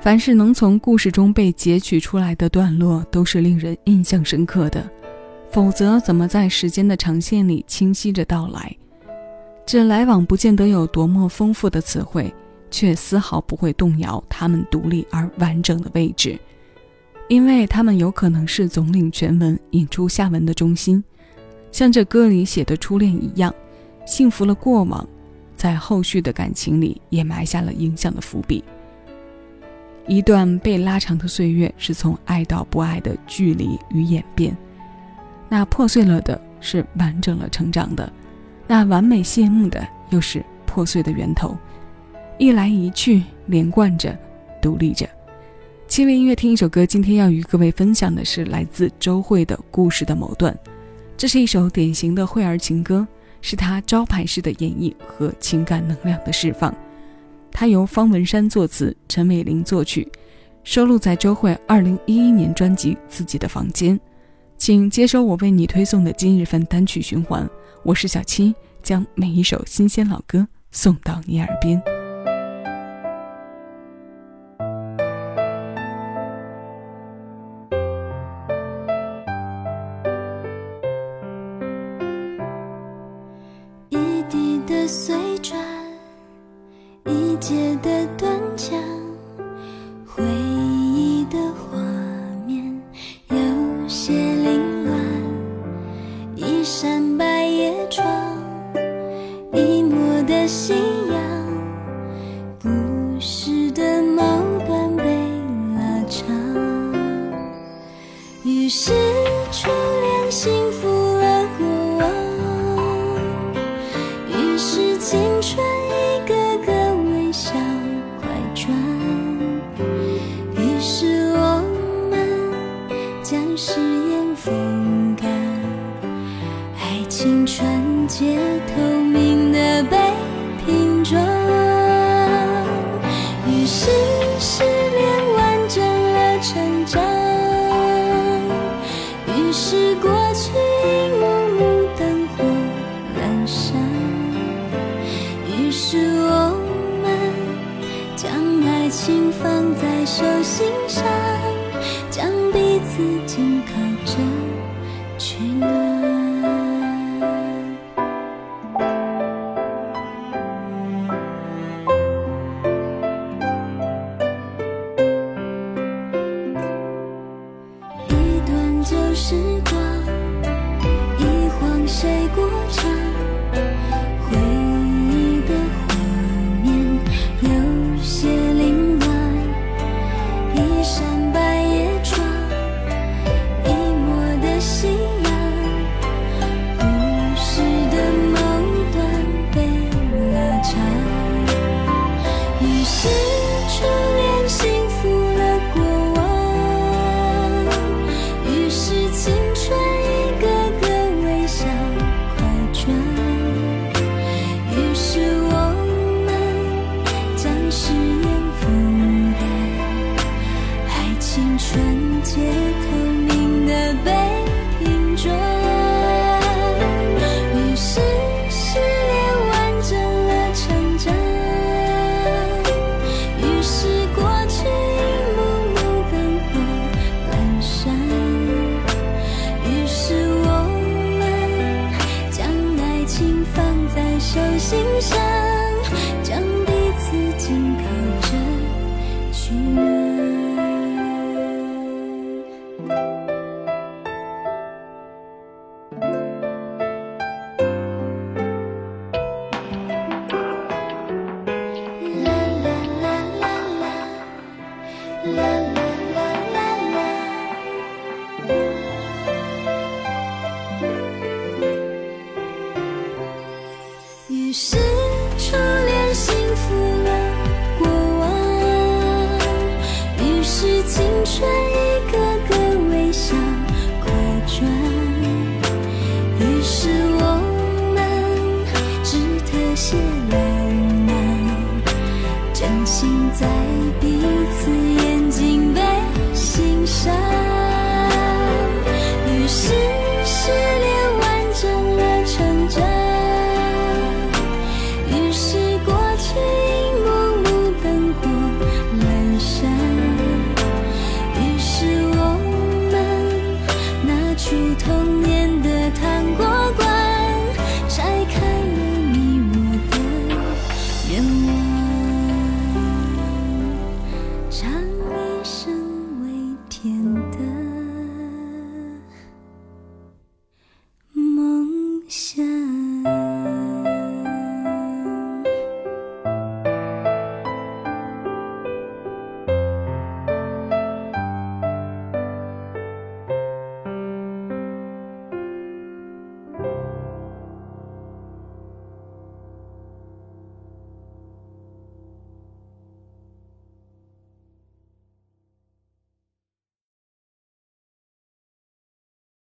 凡是能从故事中被截取出来的段落，都是令人印象深刻的，否则怎么在时间的长线里清晰着到来？这来往不见得有多么丰富的词汇，却丝毫不会动摇他们独立而完整的位置，因为他们有可能是总领全文引出下文的中心，像这歌里写的初恋一样，幸福了过往，在后续的感情里也埋下了影响的伏笔。一段被拉长的岁月，是从爱到不爱的距离与演变；那破碎了的，是完整了成长的；那完美谢幕的，又是破碎的源头。一来一去，连贯着，独立着。七味音乐听一首歌，今天要与各位分享的是来自周蕙的故事的某段。这是一首典型的蕙儿情歌，是她招牌式的演绎和情感能量的释放。它由方文山作词，陈美玲作曲，收录在周蕙二零一一年专辑《自己的房间》。请接收我为你推送的今日份单曲循环。我是小七，将每一首新鲜老歌送到你耳边。扇百叶窗，一抹的夕阳，故事的某段被拉长。于是街头。是是